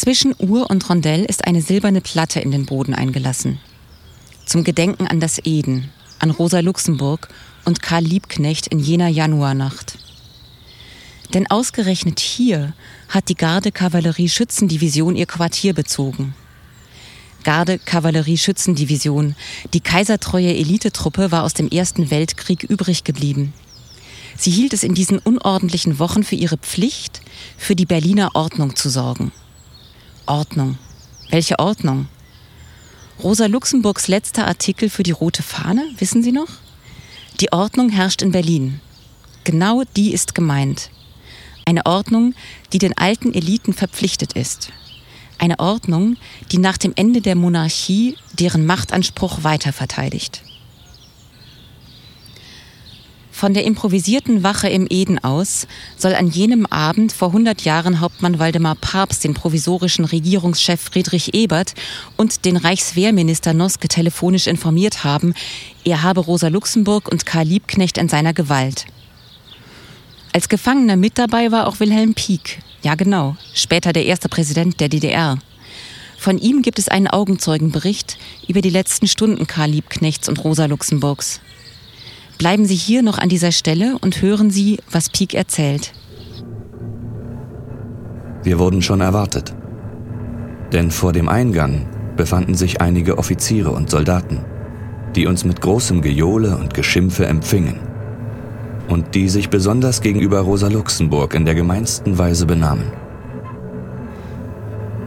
Zwischen Uhr und Rondell ist eine silberne Platte in den Boden eingelassen. Zum Gedenken an das Eden, an Rosa Luxemburg und Karl Liebknecht in jener Januarnacht. Denn ausgerechnet hier hat die Garde-Kavallerie-Schützendivision ihr Quartier bezogen. Garde-Kavallerie-Schützendivision, die kaisertreue Elitetruppe, war aus dem Ersten Weltkrieg übrig geblieben. Sie hielt es in diesen unordentlichen Wochen für ihre Pflicht, für die Berliner Ordnung zu sorgen. Ordnung. Welche Ordnung? Rosa Luxemburgs letzter Artikel für die Rote Fahne, wissen Sie noch? Die Ordnung herrscht in Berlin. Genau die ist gemeint. Eine Ordnung, die den alten Eliten verpflichtet ist. Eine Ordnung, die nach dem Ende der Monarchie deren Machtanspruch weiter verteidigt. Von der improvisierten Wache im Eden aus soll an jenem Abend vor 100 Jahren Hauptmann Waldemar Papst den provisorischen Regierungschef Friedrich Ebert und den Reichswehrminister Noske telefonisch informiert haben, er habe Rosa Luxemburg und Karl Liebknecht in seiner Gewalt. Als Gefangener mit dabei war auch Wilhelm Pieck. Ja, genau, später der erste Präsident der DDR. Von ihm gibt es einen Augenzeugenbericht über die letzten Stunden Karl Liebknechts und Rosa Luxemburgs. Bleiben Sie hier noch an dieser Stelle und hören Sie, was Pieck erzählt. Wir wurden schon erwartet. Denn vor dem Eingang befanden sich einige Offiziere und Soldaten, die uns mit großem Gejohle und Geschimpfe empfingen und die sich besonders gegenüber Rosa Luxemburg in der gemeinsten Weise benahmen.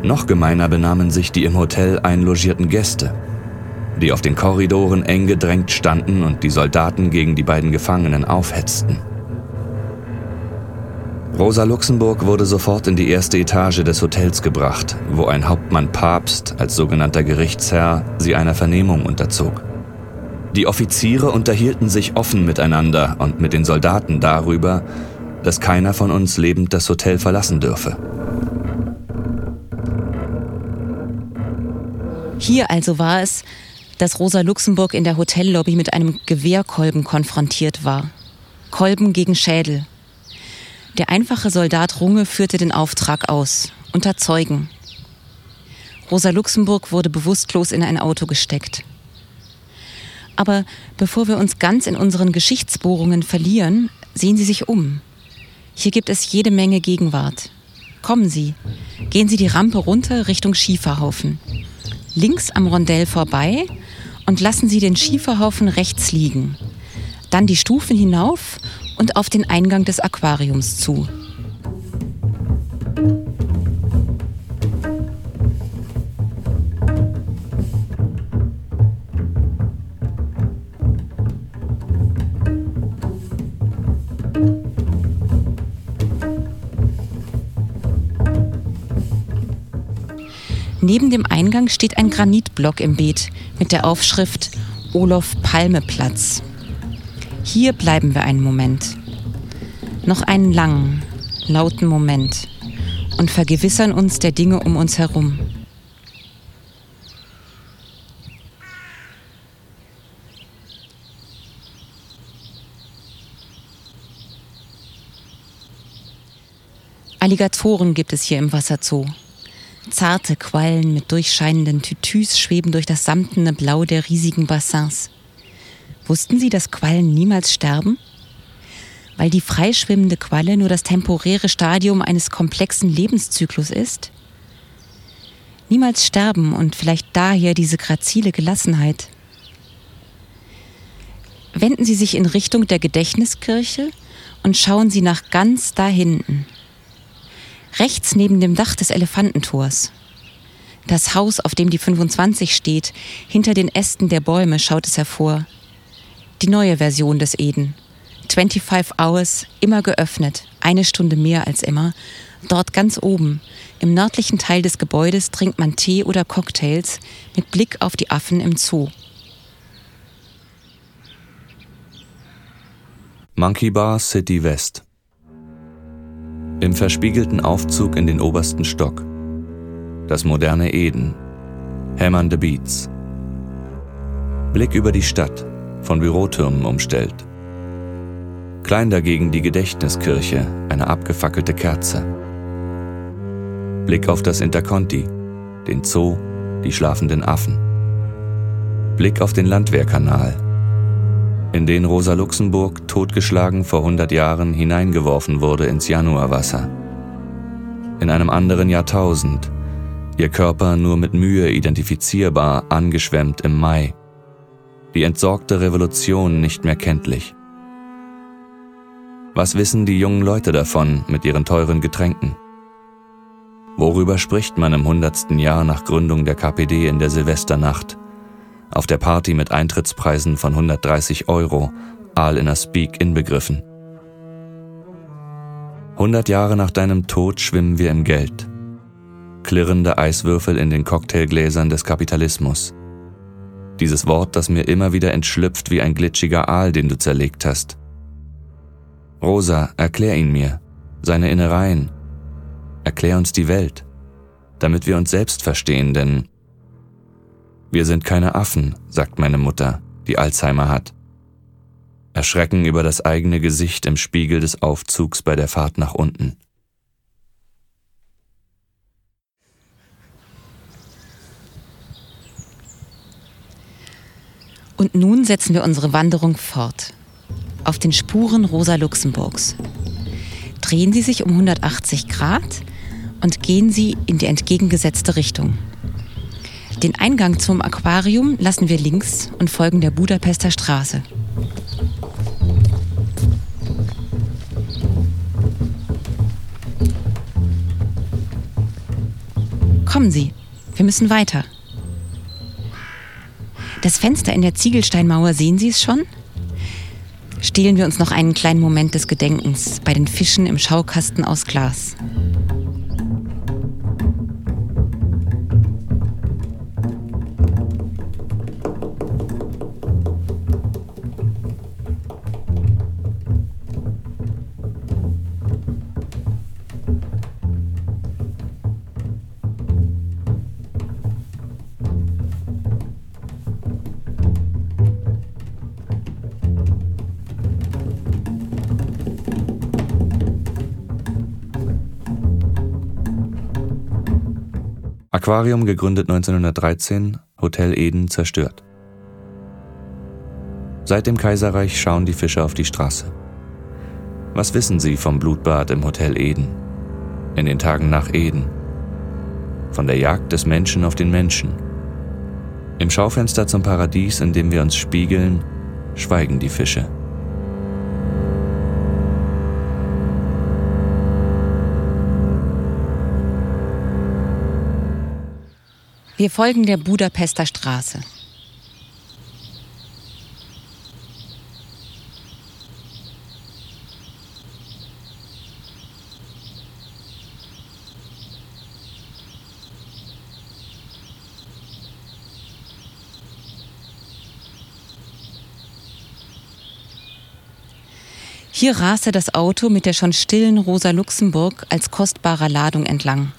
Noch gemeiner benahmen sich die im Hotel einlogierten Gäste, die auf den Korridoren eng gedrängt standen und die Soldaten gegen die beiden Gefangenen aufhetzten. Rosa Luxemburg wurde sofort in die erste Etage des Hotels gebracht, wo ein Hauptmann Papst als sogenannter Gerichtsherr sie einer Vernehmung unterzog. Die Offiziere unterhielten sich offen miteinander und mit den Soldaten darüber, dass keiner von uns lebend das Hotel verlassen dürfe. Hier also war es, dass Rosa Luxemburg in der Hotellobby mit einem Gewehrkolben konfrontiert war. Kolben gegen Schädel. Der einfache Soldat Runge führte den Auftrag aus, unter Zeugen. Rosa Luxemburg wurde bewusstlos in ein Auto gesteckt. Aber bevor wir uns ganz in unseren Geschichtsbohrungen verlieren, sehen Sie sich um. Hier gibt es jede Menge Gegenwart. Kommen Sie, gehen Sie die Rampe runter Richtung Schieferhaufen. Links am Rondell vorbei und lassen Sie den Schieferhaufen rechts liegen. Dann die Stufen hinauf und auf den Eingang des Aquariums zu. Neben dem Eingang steht ein Granitblock im Beet mit der Aufschrift Olof Palme Platz. Hier bleiben wir einen Moment. Noch einen langen, lauten Moment und vergewissern uns der Dinge um uns herum. Alligatoren gibt es hier im Wasserzoo. Zarte Quallen mit durchscheinenden Tütüs schweben durch das samtene Blau der riesigen Bassins. Wussten Sie, dass Quallen niemals sterben? Weil die freischwimmende Qualle nur das temporäre Stadium eines komplexen Lebenszyklus ist? Niemals sterben und vielleicht daher diese grazile Gelassenheit. Wenden Sie sich in Richtung der Gedächtniskirche und schauen Sie nach ganz da hinten rechts neben dem Dach des Elefantentors. Das Haus, auf dem die 25 steht, hinter den Ästen der Bäume schaut es hervor. Die neue Version des Eden. 25 Hours, immer geöffnet, eine Stunde mehr als immer. Dort ganz oben, im nördlichen Teil des Gebäudes, trinkt man Tee oder Cocktails mit Blick auf die Affen im Zoo. Monkey Bar City West im verspiegelten Aufzug in den obersten Stock. Das moderne Eden. Hämmernde Beats. Blick über die Stadt, von Bürotürmen umstellt. Klein dagegen die Gedächtniskirche, eine abgefackelte Kerze. Blick auf das Interconti, den Zoo, die schlafenden Affen. Blick auf den Landwehrkanal, in den Rosa Luxemburg totgeschlagen vor 100 Jahren hineingeworfen wurde ins Januarwasser. In einem anderen Jahrtausend, ihr Körper nur mit Mühe identifizierbar, angeschwemmt im Mai. Die entsorgte Revolution nicht mehr kenntlich. Was wissen die jungen Leute davon mit ihren teuren Getränken? Worüber spricht man im hundertsten Jahr nach Gründung der KPD in der Silvesternacht? Auf der Party mit Eintrittspreisen von 130 Euro, all in a Speak inbegriffen. 100 Jahre nach deinem Tod schwimmen wir im Geld. Klirrende Eiswürfel in den Cocktailgläsern des Kapitalismus. Dieses Wort, das mir immer wieder entschlüpft wie ein glitschiger Aal, den du zerlegt hast. Rosa, erklär ihn mir, seine Innereien. Erklär uns die Welt, damit wir uns selbst verstehen, denn wir sind keine Affen, sagt meine Mutter, die Alzheimer hat. Erschrecken über das eigene Gesicht im Spiegel des Aufzugs bei der Fahrt nach unten. Und nun setzen wir unsere Wanderung fort auf den Spuren Rosa Luxemburgs. Drehen Sie sich um 180 Grad und gehen Sie in die entgegengesetzte Richtung. Den Eingang zum Aquarium lassen wir links und folgen der Budapester Straße. Kommen Sie, wir müssen weiter. Das Fenster in der Ziegelsteinmauer, sehen Sie es schon? stehlen wir uns noch einen kleinen Moment des Gedenkens bei den Fischen im Schaukasten aus Glas. Aquarium gegründet 1913, Hotel Eden zerstört. Seit dem Kaiserreich schauen die Fischer auf die Straße. Was wissen sie vom Blutbad im Hotel Eden? In den Tagen nach Eden? Von der Jagd des Menschen auf den Menschen? Im Schaufenster zum Paradies, in dem wir uns spiegeln, schweigen die Fische. Wir folgen der Budapester Straße. Hier raste das Auto mit der schon stillen Rosa Luxemburg als kostbarer Ladung entlang.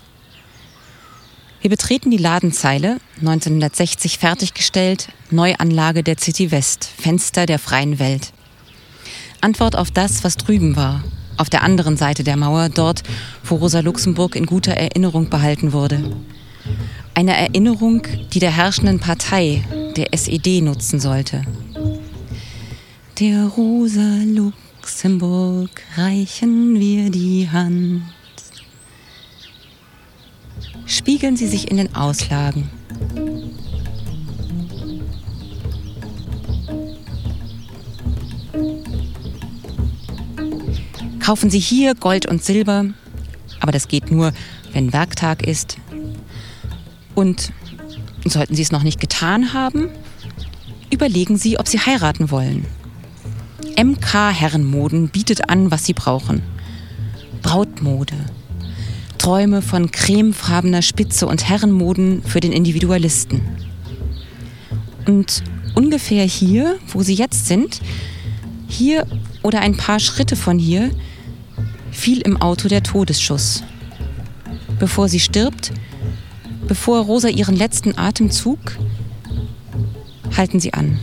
Wir betreten die Ladenzeile, 1960 fertiggestellt, Neuanlage der City West, Fenster der freien Welt. Antwort auf das, was drüben war, auf der anderen Seite der Mauer, dort, wo Rosa Luxemburg in guter Erinnerung behalten wurde. Eine Erinnerung, die der herrschenden Partei, der SED, nutzen sollte. Der Rosa Luxemburg reichen wir die Hand spiegeln sie sich in den Auslagen. Kaufen Sie hier Gold und Silber, aber das geht nur, wenn Werktag ist. Und sollten Sie es noch nicht getan haben, überlegen Sie, ob Sie heiraten wollen. MK Herrenmoden bietet an, was Sie brauchen. Brautmode, Träume von cremefarbener Spitze und Herrenmoden für den Individualisten. Und ungefähr hier, wo sie jetzt sind, hier oder ein paar Schritte von hier, fiel im Auto der Todesschuss. Bevor sie stirbt, bevor Rosa ihren letzten Atemzug, halten Sie an.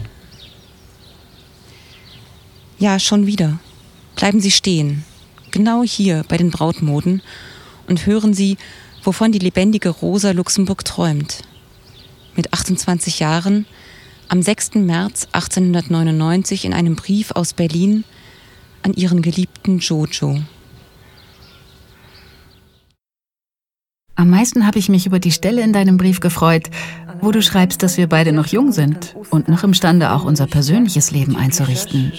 Ja, schon wieder. Bleiben Sie stehen. Genau hier bei den Brautmoden und hören Sie, wovon die lebendige Rosa Luxemburg träumt. Mit 28 Jahren, am 6. März 1899 in einem Brief aus Berlin an ihren geliebten Jojo. Am meisten habe ich mich über die Stelle in deinem Brief gefreut, wo du schreibst, dass wir beide noch jung sind und noch imstande, auch unser persönliches Leben einzurichten.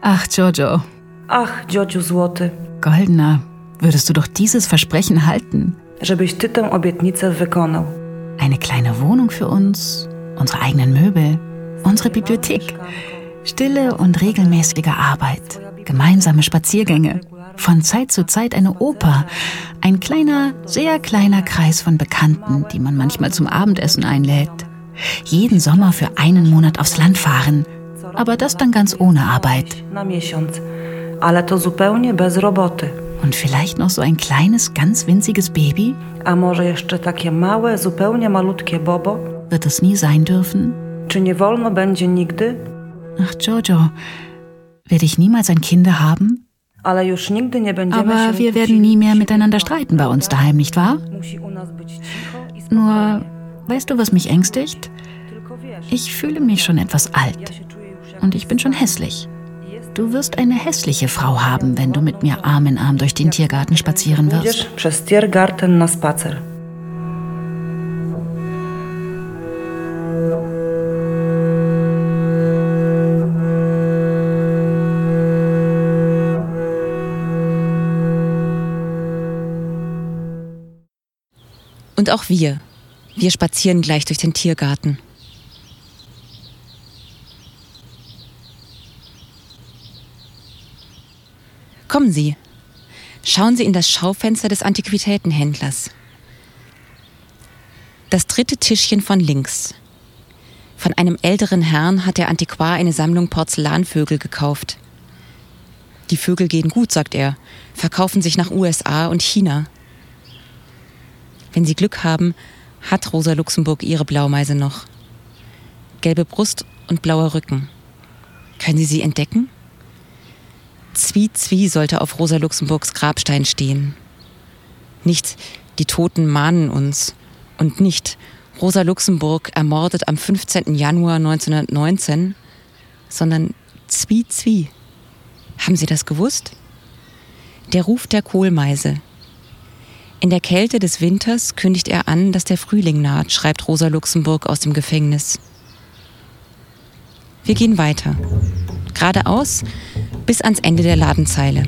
Ach, Jojo. Ach, Jojo Złoty. Goldener, würdest du doch dieses Versprechen halten? Żebyś ty tę obietnicę wykonał. Eine kleine Wohnung für uns, unsere eigenen Möbel, unsere Bibliothek, stille und regelmäßige Arbeit, gemeinsame Spaziergänge, von Zeit zu Zeit eine Oper, ein kleiner, sehr kleiner Kreis von Bekannten, die man manchmal zum Abendessen einlädt. Jeden Sommer für einen Monat aufs Land fahren, aber das dann ganz ohne Arbeit. Und vielleicht noch so ein kleines, ganz winziges Baby? Wird es nie sein dürfen? Ach, Jojo, werde ich niemals ein Kinder haben? Aber wir werden nie mehr miteinander streiten bei uns daheim, nicht wahr? Nur, weißt du, was mich ängstigt? Ich fühle mich schon etwas alt. Und ich bin schon hässlich. Du wirst eine hässliche Frau haben, wenn du mit mir Arm in Arm durch den Tiergarten spazieren wirst. Und auch wir. Wir spazieren gleich durch den Tiergarten. Kommen Sie. Schauen Sie in das Schaufenster des Antiquitätenhändlers. Das dritte Tischchen von links. Von einem älteren Herrn hat der Antiquar eine Sammlung Porzellanvögel gekauft. Die Vögel gehen gut, sagt er, verkaufen sich nach USA und China. Wenn Sie Glück haben, hat Rosa Luxemburg ihre Blaumeise noch. Gelbe Brust und blauer Rücken. Können Sie sie entdecken? Zwie Zwie sollte auf Rosa Luxemburgs Grabstein stehen. Nicht die Toten mahnen uns und nicht Rosa Luxemburg ermordet am 15. Januar 1919, sondern Zwie Zwie. Haben Sie das gewusst? Der Ruf der Kohlmeise, in der Kälte des Winters kündigt er an, dass der Frühling naht, schreibt Rosa Luxemburg aus dem Gefängnis. Wir gehen weiter. Geradeaus bis ans Ende der Ladenzeile.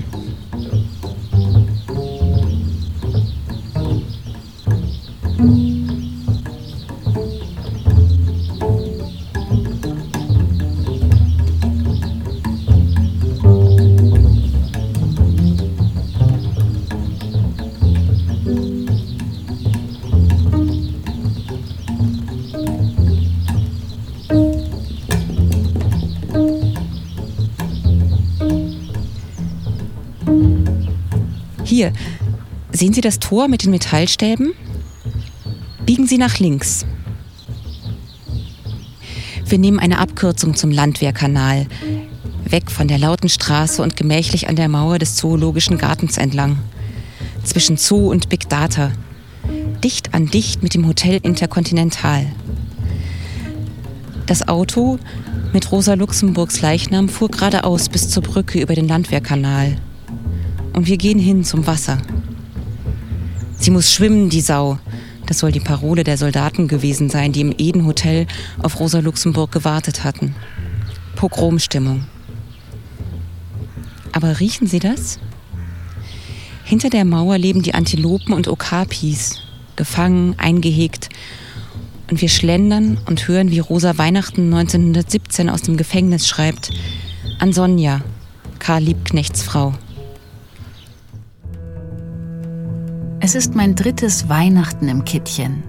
Sehen Sie das Tor mit den Metallstäben? Biegen Sie nach links. Wir nehmen eine Abkürzung zum Landwehrkanal, weg von der lauten Straße und gemächlich an der Mauer des Zoologischen Gartens entlang, zwischen Zoo und Big Data, dicht an dicht mit dem Hotel Intercontinental. Das Auto mit Rosa Luxemburgs Leichnam fuhr geradeaus bis zur Brücke über den Landwehrkanal und wir gehen hin zum Wasser. Sie muss schwimmen, die Sau. Das soll die Parole der Soldaten gewesen sein, die im Eden Hotel auf Rosa Luxemburg gewartet hatten. Pogromstimmung. Aber riechen Sie das? Hinter der Mauer leben die Antilopen und Okapis, gefangen, eingehegt. Und wir schlendern und hören, wie Rosa Weihnachten 1917 aus dem Gefängnis schreibt. An Sonja, Karl Liebknechts Frau. Es ist mein drittes Weihnachten im Kittchen.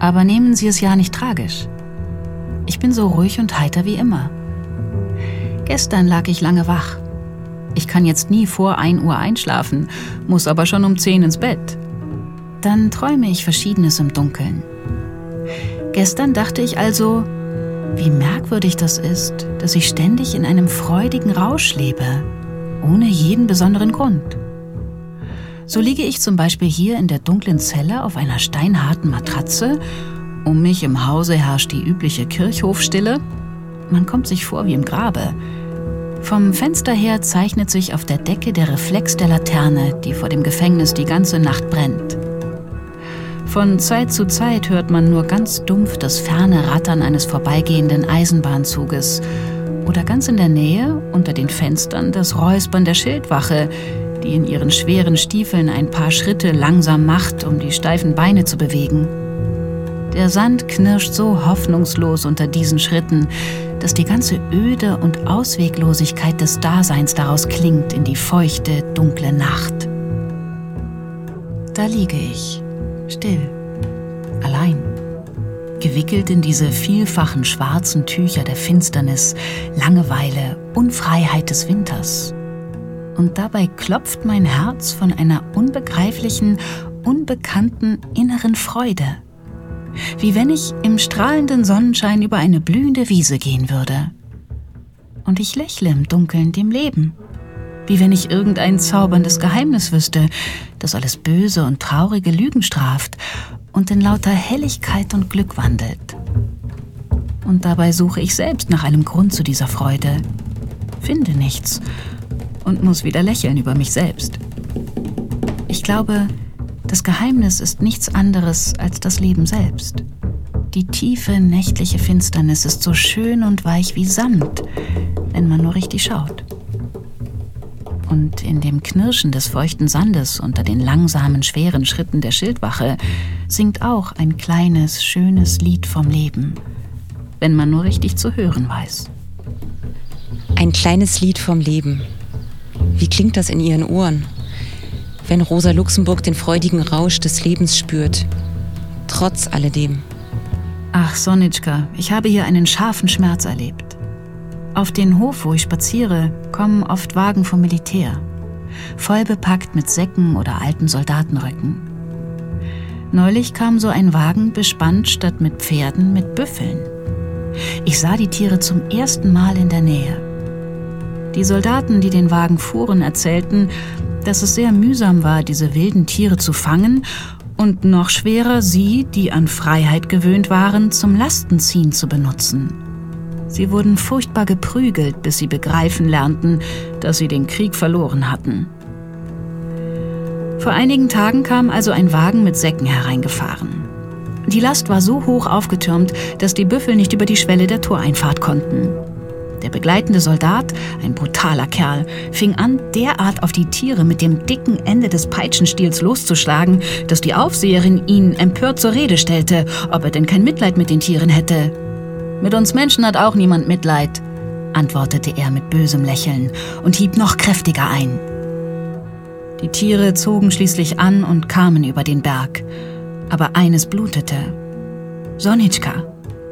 Aber nehmen Sie es ja nicht tragisch. Ich bin so ruhig und heiter wie immer. Gestern lag ich lange wach. Ich kann jetzt nie vor 1 Uhr einschlafen, muss aber schon um 10 ins Bett. Dann träume ich Verschiedenes im Dunkeln. Gestern dachte ich also, wie merkwürdig das ist, dass ich ständig in einem freudigen Rausch lebe, ohne jeden besonderen Grund. So liege ich zum Beispiel hier in der dunklen Zelle auf einer steinharten Matratze. Um mich im Hause herrscht die übliche Kirchhofstille. Man kommt sich vor wie im Grabe. Vom Fenster her zeichnet sich auf der Decke der Reflex der Laterne, die vor dem Gefängnis die ganze Nacht brennt. Von Zeit zu Zeit hört man nur ganz dumpf das ferne Rattern eines vorbeigehenden Eisenbahnzuges oder ganz in der Nähe, unter den Fenstern, das Räuspern der Schildwache, die in ihren schweren Stiefeln ein paar Schritte langsam macht, um die steifen Beine zu bewegen. Der Sand knirscht so hoffnungslos unter diesen Schritten, dass die ganze Öde und Ausweglosigkeit des Daseins daraus klingt in die feuchte, dunkle Nacht. Da liege ich, still, allein, gewickelt in diese vielfachen schwarzen Tücher der Finsternis, Langeweile, Unfreiheit des Winters. Und dabei klopft mein Herz von einer unbegreiflichen, unbekannten inneren Freude. Wie wenn ich im strahlenden Sonnenschein über eine blühende Wiese gehen würde. Und ich lächle im Dunkeln dem Leben wie wenn ich irgendein zauberndes Geheimnis wüsste, das alles Böse und traurige Lügen straft und in lauter Helligkeit und Glück wandelt. Und dabei suche ich selbst nach einem Grund zu dieser Freude, finde nichts und muss wieder lächeln über mich selbst. Ich glaube, das Geheimnis ist nichts anderes als das Leben selbst. Die tiefe nächtliche Finsternis ist so schön und weich wie Samt, wenn man nur richtig schaut und in dem Knirschen des feuchten Sandes unter den langsamen, schweren Schritten der Schildwache singt auch ein kleines, schönes Lied vom Leben, wenn man nur richtig zu hören weiß. Ein kleines Lied vom Leben. Wie klingt das in Ihren Ohren, wenn Rosa Luxemburg den freudigen Rausch des Lebens spürt, trotz alledem? Ach, Sonitschka, ich habe hier einen scharfen Schmerz erlebt. Auf den Hof, wo ich spaziere, kommen oft Wagen vom Militär, voll bepackt mit Säcken oder alten Soldatenröcken. Neulich kam so ein Wagen bespannt statt mit Pferden mit Büffeln. Ich sah die Tiere zum ersten Mal in der Nähe. Die Soldaten, die den Wagen fuhren, erzählten, dass es sehr mühsam war, diese wilden Tiere zu fangen und noch schwerer, sie, die an Freiheit gewöhnt waren, zum Lastenziehen zu benutzen. Sie wurden furchtbar geprügelt, bis sie begreifen lernten, dass sie den Krieg verloren hatten. Vor einigen Tagen kam also ein Wagen mit Säcken hereingefahren. Die Last war so hoch aufgetürmt, dass die Büffel nicht über die Schwelle der Toreinfahrt konnten. Der begleitende Soldat, ein brutaler Kerl, fing an, derart auf die Tiere mit dem dicken Ende des Peitschenstiels loszuschlagen, dass die Aufseherin ihn empört zur Rede stellte, ob er denn kein Mitleid mit den Tieren hätte. Mit uns Menschen hat auch niemand Mitleid, antwortete er mit bösem Lächeln und hieb noch kräftiger ein. Die Tiere zogen schließlich an und kamen über den Berg, aber eines blutete. Sonitschka,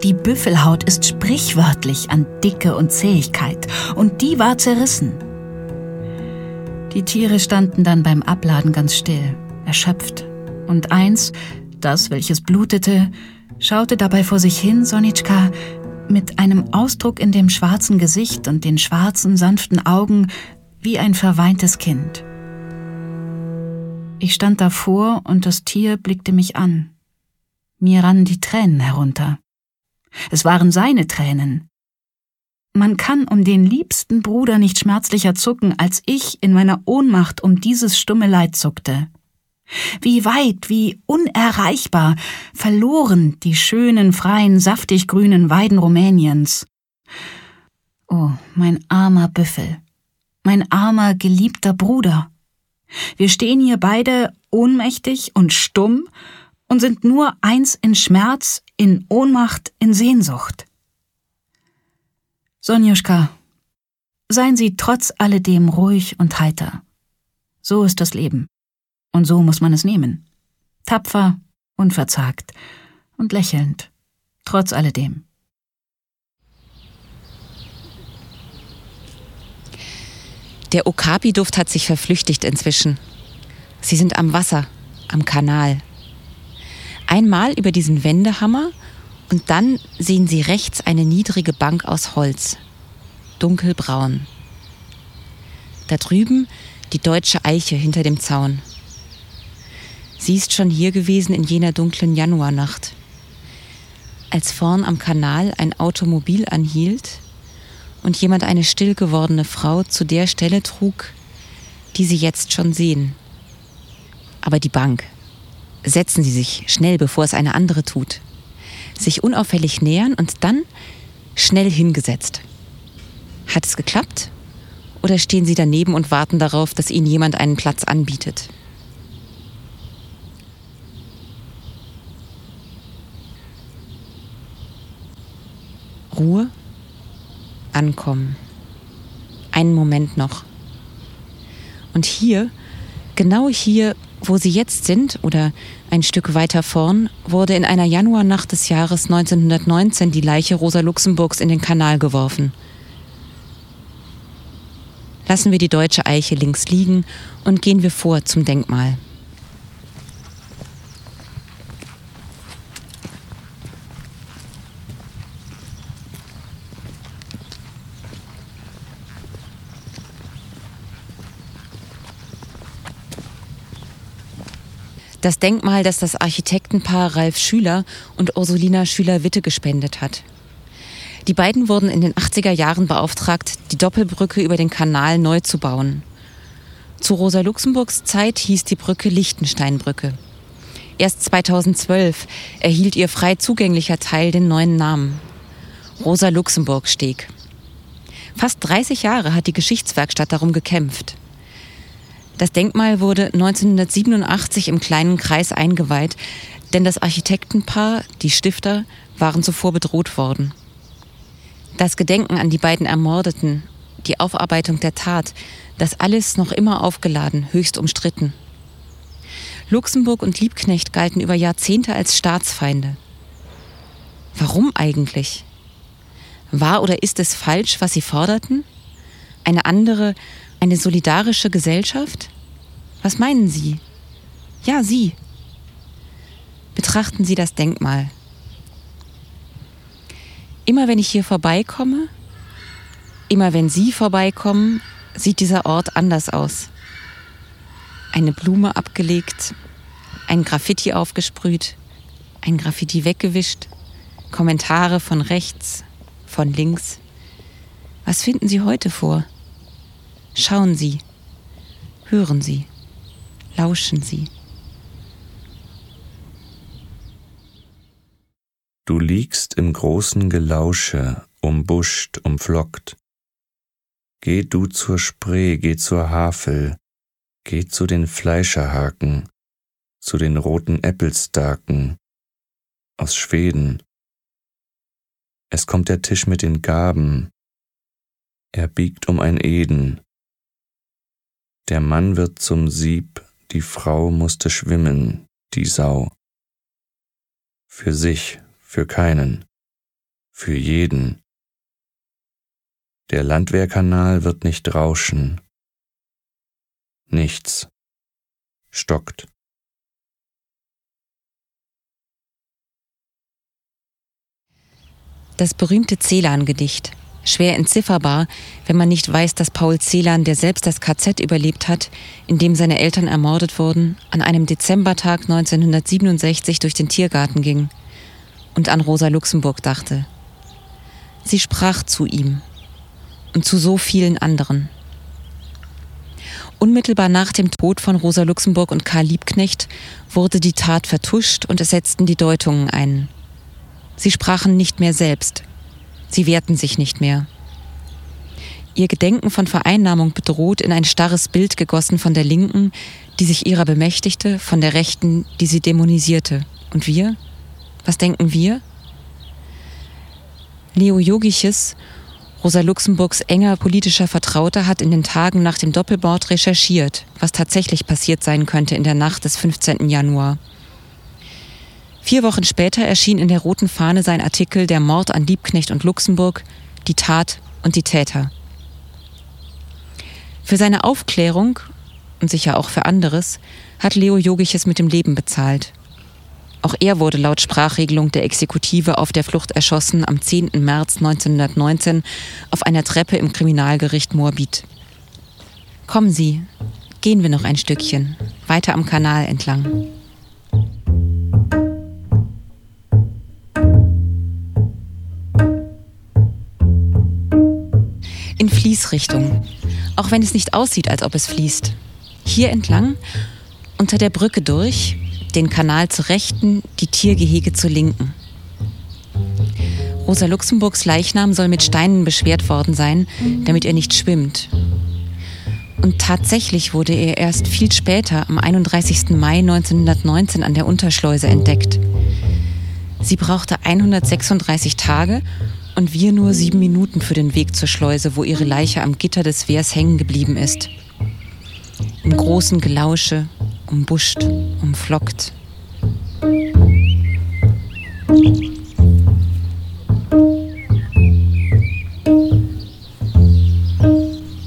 die Büffelhaut ist sprichwörtlich an Dicke und Zähigkeit, und die war zerrissen. Die Tiere standen dann beim Abladen ganz still, erschöpft, und eins, das, welches blutete, schaute dabei vor sich hin, Sonitschka, mit einem Ausdruck in dem schwarzen Gesicht und den schwarzen, sanften Augen wie ein verweintes Kind. Ich stand davor und das Tier blickte mich an. Mir rannen die Tränen herunter. Es waren seine Tränen. Man kann um den liebsten Bruder nicht schmerzlicher zucken, als ich in meiner Ohnmacht um dieses stumme Leid zuckte. Wie weit, wie unerreichbar, verloren die schönen, freien, saftig grünen Weiden Rumäniens. Oh, mein armer Büffel, mein armer, geliebter Bruder. Wir stehen hier beide ohnmächtig und stumm und sind nur eins in Schmerz, in Ohnmacht, in Sehnsucht. Sonjuschka, seien Sie trotz alledem ruhig und heiter. So ist das Leben. Und so muss man es nehmen. Tapfer, unverzagt und lächelnd, trotz alledem. Der Okapi-Duft hat sich verflüchtigt inzwischen. Sie sind am Wasser, am Kanal. Einmal über diesen Wendehammer Und dann sehen sie rechts eine niedrige Bank aus Holz, dunkelbraun. Da drüben die deutsche Eiche hinter dem Zaun. Sie ist schon hier gewesen in jener dunklen Januarnacht. Als vorn am Kanal ein Automobil anhielt und jemand eine still gewordene Frau zu der Stelle trug, die Sie jetzt schon sehen. Aber die Bank. Setzen Sie sich schnell, bevor es eine andere tut. Sich unauffällig nähern und dann schnell hingesetzt. Hat es geklappt? Oder stehen Sie daneben und warten darauf, dass Ihnen jemand einen Platz anbietet? Ruhe, ankommen. Einen Moment noch. Und hier, genau hier, wo Sie jetzt sind oder ein Stück weiter vorn, wurde in einer Januarnacht des Jahres 1919 die Leiche Rosa Luxemburgs in den Kanal geworfen. Lassen wir die deutsche Eiche links liegen und gehen wir vor zum Denkmal. Das Denkmal, das das Architektenpaar Ralf Schüler und Ursulina Schüler-Witte gespendet hat. Die beiden wurden in den 80er Jahren beauftragt, die Doppelbrücke über den Kanal neu zu bauen. Zu Rosa Luxemburgs Zeit hieß die Brücke Lichtensteinbrücke. Erst 2012 erhielt ihr frei zugänglicher Teil den neuen Namen. Rosa Luxemburg Steg. Fast 30 Jahre hat die Geschichtswerkstatt darum gekämpft. Das Denkmal wurde 1987 im kleinen Kreis eingeweiht, denn das Architektenpaar, die Stifter, waren zuvor bedroht worden. Das Gedenken an die beiden Ermordeten, die Aufarbeitung der Tat, das alles noch immer aufgeladen, höchst umstritten. Luxemburg und Liebknecht galten über Jahrzehnte als Staatsfeinde. Warum eigentlich? War oder ist es falsch, was sie forderten? Eine andere, eine solidarische Gesellschaft? Was meinen Sie? Ja, Sie. Betrachten Sie das Denkmal. Immer wenn ich hier vorbeikomme, immer wenn Sie vorbeikommen, sieht dieser Ort anders aus. Eine Blume abgelegt, ein Graffiti aufgesprüht, ein Graffiti weggewischt, Kommentare von rechts, von links. Was finden Sie heute vor? Schauen Sie, hören Sie, lauschen Sie. Du liegst im großen Gelausche, umbuscht, umflockt. Geh du zur Spree, geh zur Havel, geh zu den Fleischerhaken, zu den roten Äppelstaken aus Schweden. Es kommt der Tisch mit den Gaben, er biegt um ein Eden. Der Mann wird zum Sieb, die Frau musste schwimmen, die Sau. Für sich, für keinen, für jeden. Der Landwehrkanal wird nicht rauschen. Nichts stockt. Das berühmte Celan-Gedicht. Schwer entzifferbar, wenn man nicht weiß, dass Paul Celan, der selbst das KZ überlebt hat, in dem seine Eltern ermordet wurden, an einem Dezembertag 1967 durch den Tiergarten ging und an Rosa Luxemburg dachte. Sie sprach zu ihm und zu so vielen anderen. Unmittelbar nach dem Tod von Rosa Luxemburg und Karl Liebknecht wurde die Tat vertuscht und es setzten die Deutungen ein. Sie sprachen nicht mehr selbst. Sie wehrten sich nicht mehr. Ihr Gedenken von Vereinnahmung bedroht, in ein starres Bild gegossen von der Linken, die sich ihrer bemächtigte, von der Rechten, die sie dämonisierte. Und wir? Was denken wir? Leo Jogiches, Rosa Luxemburgs enger politischer Vertrauter, hat in den Tagen nach dem Doppelmord recherchiert, was tatsächlich passiert sein könnte in der Nacht des 15. Januar. Vier Wochen später erschien in der Roten Fahne sein Artikel Der Mord an Liebknecht und Luxemburg, die Tat und die Täter. Für seine Aufklärung und sicher auch für anderes hat Leo Jogiches mit dem Leben bezahlt Auch er wurde laut Sprachregelung der Exekutive auf der Flucht erschossen am 10. März 1919 auf einer Treppe im Kriminalgericht Moabit. Kommen Sie, gehen wir noch ein Stückchen, weiter am Kanal entlang. Fließrichtung, auch wenn es nicht aussieht, als ob es fließt. Hier entlang, unter der Brücke durch, den Kanal zur Rechten, die Tiergehege zur Linken. Rosa Luxemburgs Leichnam soll mit Steinen beschwert worden sein, damit er nicht schwimmt. Und tatsächlich wurde er erst viel später, am 31. Mai 1919, an der Unterschleuse entdeckt. Sie brauchte 136 Tage und wir nur sieben Minuten für den Weg zur Schleuse, wo ihre Leiche am Gitter des Wehrs hängen geblieben ist. Im großen Gelausche, umbuscht, umflockt.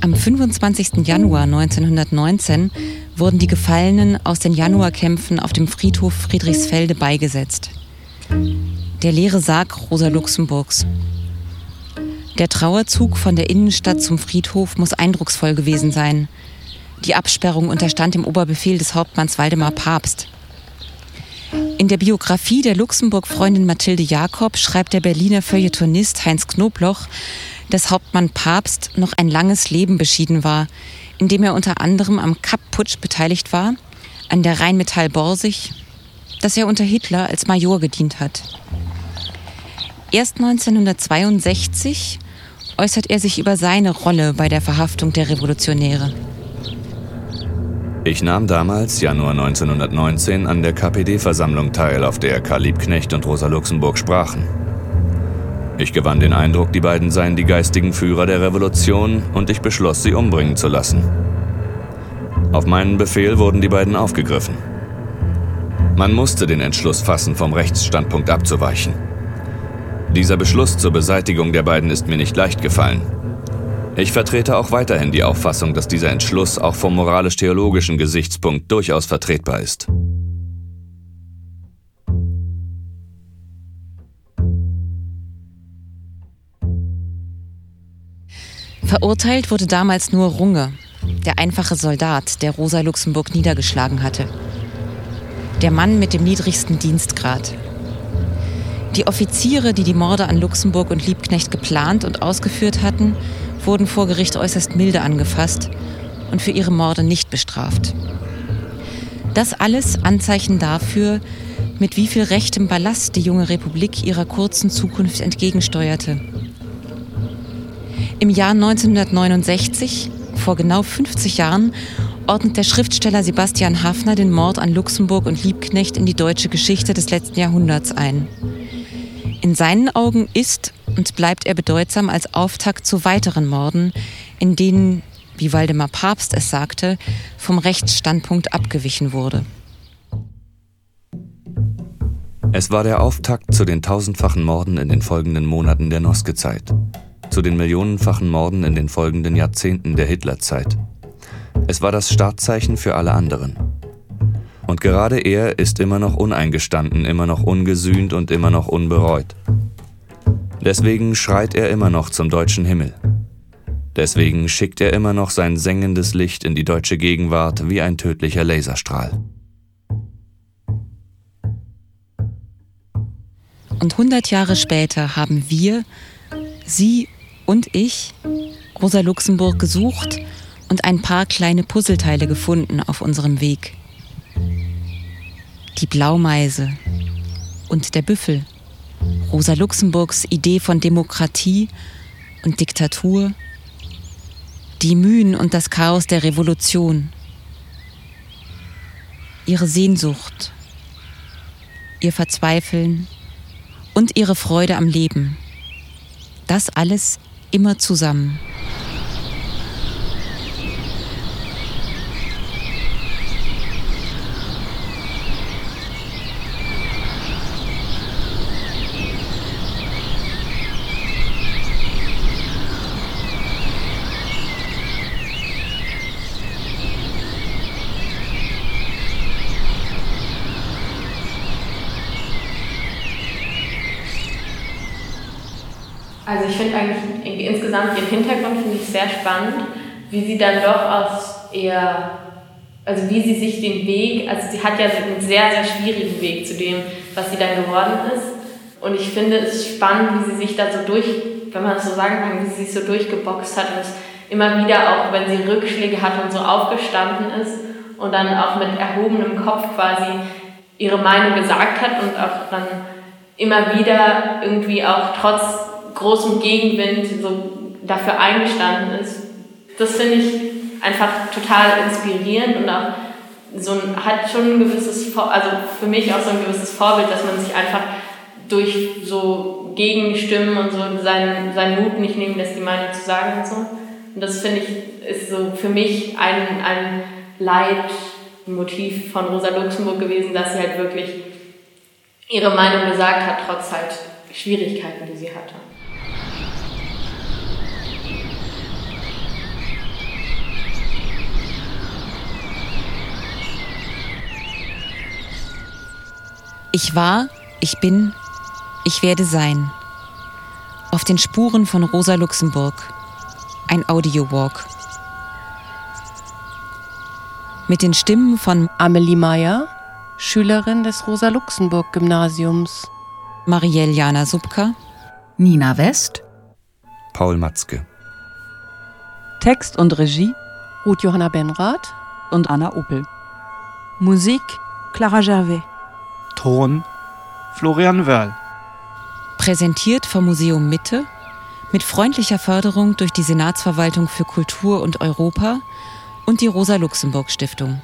Am 25. Januar 1919 wurden die Gefallenen aus den Januarkämpfen auf dem Friedhof Friedrichsfelde beigesetzt. Der leere Sarg Rosa Luxemburgs. Der Trauerzug von der Innenstadt zum Friedhof muss eindrucksvoll gewesen sein. Die Absperrung unterstand dem Oberbefehl des Hauptmanns Waldemar Papst. In der Biografie der Luxemburg-Freundin Mathilde Jakob schreibt der Berliner Feuilletonist Heinz Knobloch, dass Hauptmann Papst noch ein langes Leben beschieden war, in dem er unter anderem am Kapp-Putsch beteiligt war, an der Rheinmetall Borsig, dass er unter Hitler als Major gedient hat. Erst 1962 äußert er sich über seine Rolle bei der Verhaftung der Revolutionäre. Ich nahm damals, Januar 1919, an der KPD-Versammlung teil, auf der Karl Liebknecht und Rosa Luxemburg sprachen. Ich gewann den Eindruck, die beiden seien die geistigen Führer der Revolution und ich beschloss, sie umbringen zu lassen. Auf meinen Befehl wurden die beiden aufgegriffen. Man musste den Entschluss fassen, vom Rechtsstandpunkt abzuweichen. Dieser Beschluss zur Beseitigung der beiden ist mir nicht leicht gefallen. Ich vertrete auch weiterhin die Auffassung, dass dieser Entschluss auch vom moralisch-theologischen Gesichtspunkt durchaus vertretbar ist. Verurteilt wurde damals nur Runge, der einfache Soldat, der Rosa Luxemburg niedergeschlagen hatte. Der Mann mit dem niedrigsten Dienstgrad. Die Offiziere, die die Morde an Luxemburg und Liebknecht geplant und ausgeführt hatten, wurden vor Gericht äußerst milde angefasst und für ihre Morde nicht bestraft. Das alles Anzeichen dafür, mit wie viel rechtem Ballast die junge Republik ihrer kurzen Zukunft entgegensteuerte. Im Jahr 1969, vor genau 50 Jahren, ordnet der Schriftsteller Sebastian Hafner den Mord an Luxemburg und Liebknecht in die deutsche Geschichte des letzten Jahrhunderts ein. In seinen Augen ist und bleibt er bedeutsam als Auftakt zu weiteren Morden, in denen, wie Waldemar Papst es sagte, vom Rechtsstandpunkt abgewichen wurde. Es war der Auftakt zu den tausendfachen Morden in den folgenden Monaten der Noske-Zeit, zu den millionenfachen Morden in den folgenden Jahrzehnten der Hitlerzeit. Es war das Startzeichen für alle anderen. Und gerade er ist immer noch uneingestanden, immer noch ungesühnt und immer noch unbereut. Deswegen schreit er immer noch zum deutschen Himmel. Deswegen schickt er immer noch sein sengendes Licht in die deutsche Gegenwart wie ein tödlicher Laserstrahl. Und 100 Jahre später haben wir, Sie und ich, Rosa Luxemburg gesucht und ein paar kleine Puzzleteile gefunden auf unserem Weg. Die Blaumeise und der Büffel Rosa Luxemburgs Idee von Demokratie und Diktatur, die Mühen und das Chaos der Revolution, ihre Sehnsucht, ihr Verzweifeln und ihre Freude am Leben. Das alles immer zusammen. Finde eigentlich insgesamt ihren Hintergrund finde ich sehr spannend, wie sie dann doch aus eher, also wie sie sich den Weg, also sie hat ja einen sehr, sehr schwierigen Weg zu dem, was sie dann geworden ist. Und ich finde es spannend, wie sie sich da so durch, wenn man es so sagen kann, wie sie sich so durchgeboxt hat und es immer wieder auch, wenn sie Rückschläge hat und so aufgestanden ist und dann auch mit erhobenem Kopf quasi ihre Meinung gesagt hat und auch dann immer wieder irgendwie auch trotz großem Gegenwind so dafür eingestanden ist. Das finde ich einfach total inspirierend und auch so ein, hat schon ein gewisses, also für mich auch so ein gewisses Vorbild, dass man sich einfach durch so Gegenstimmen und so seinen, seinen Mut nicht nehmen lässt, die Meinung zu sagen und so. Und das finde ich ist so für mich ein, ein Leitmotiv von Rosa Luxemburg gewesen, dass sie halt wirklich ihre Meinung gesagt hat, trotz halt Schwierigkeiten, die sie hatte. Ich war, ich bin, ich werde sein. Auf den Spuren von Rosa Luxemburg. Ein Audio-Walk. Mit den Stimmen von Amelie Meyer, Schülerin des Rosa-Luxemburg-Gymnasiums. Marielle Jana Subka, Nina West, Paul Matzke. Text und Regie Ruth Johanna Benrath, und Anna Opel. Musik Clara Gervais. Ton Florian Wörl. präsentiert vom Museum Mitte mit freundlicher Förderung durch die Senatsverwaltung für Kultur und Europa und die Rosa Luxemburg Stiftung.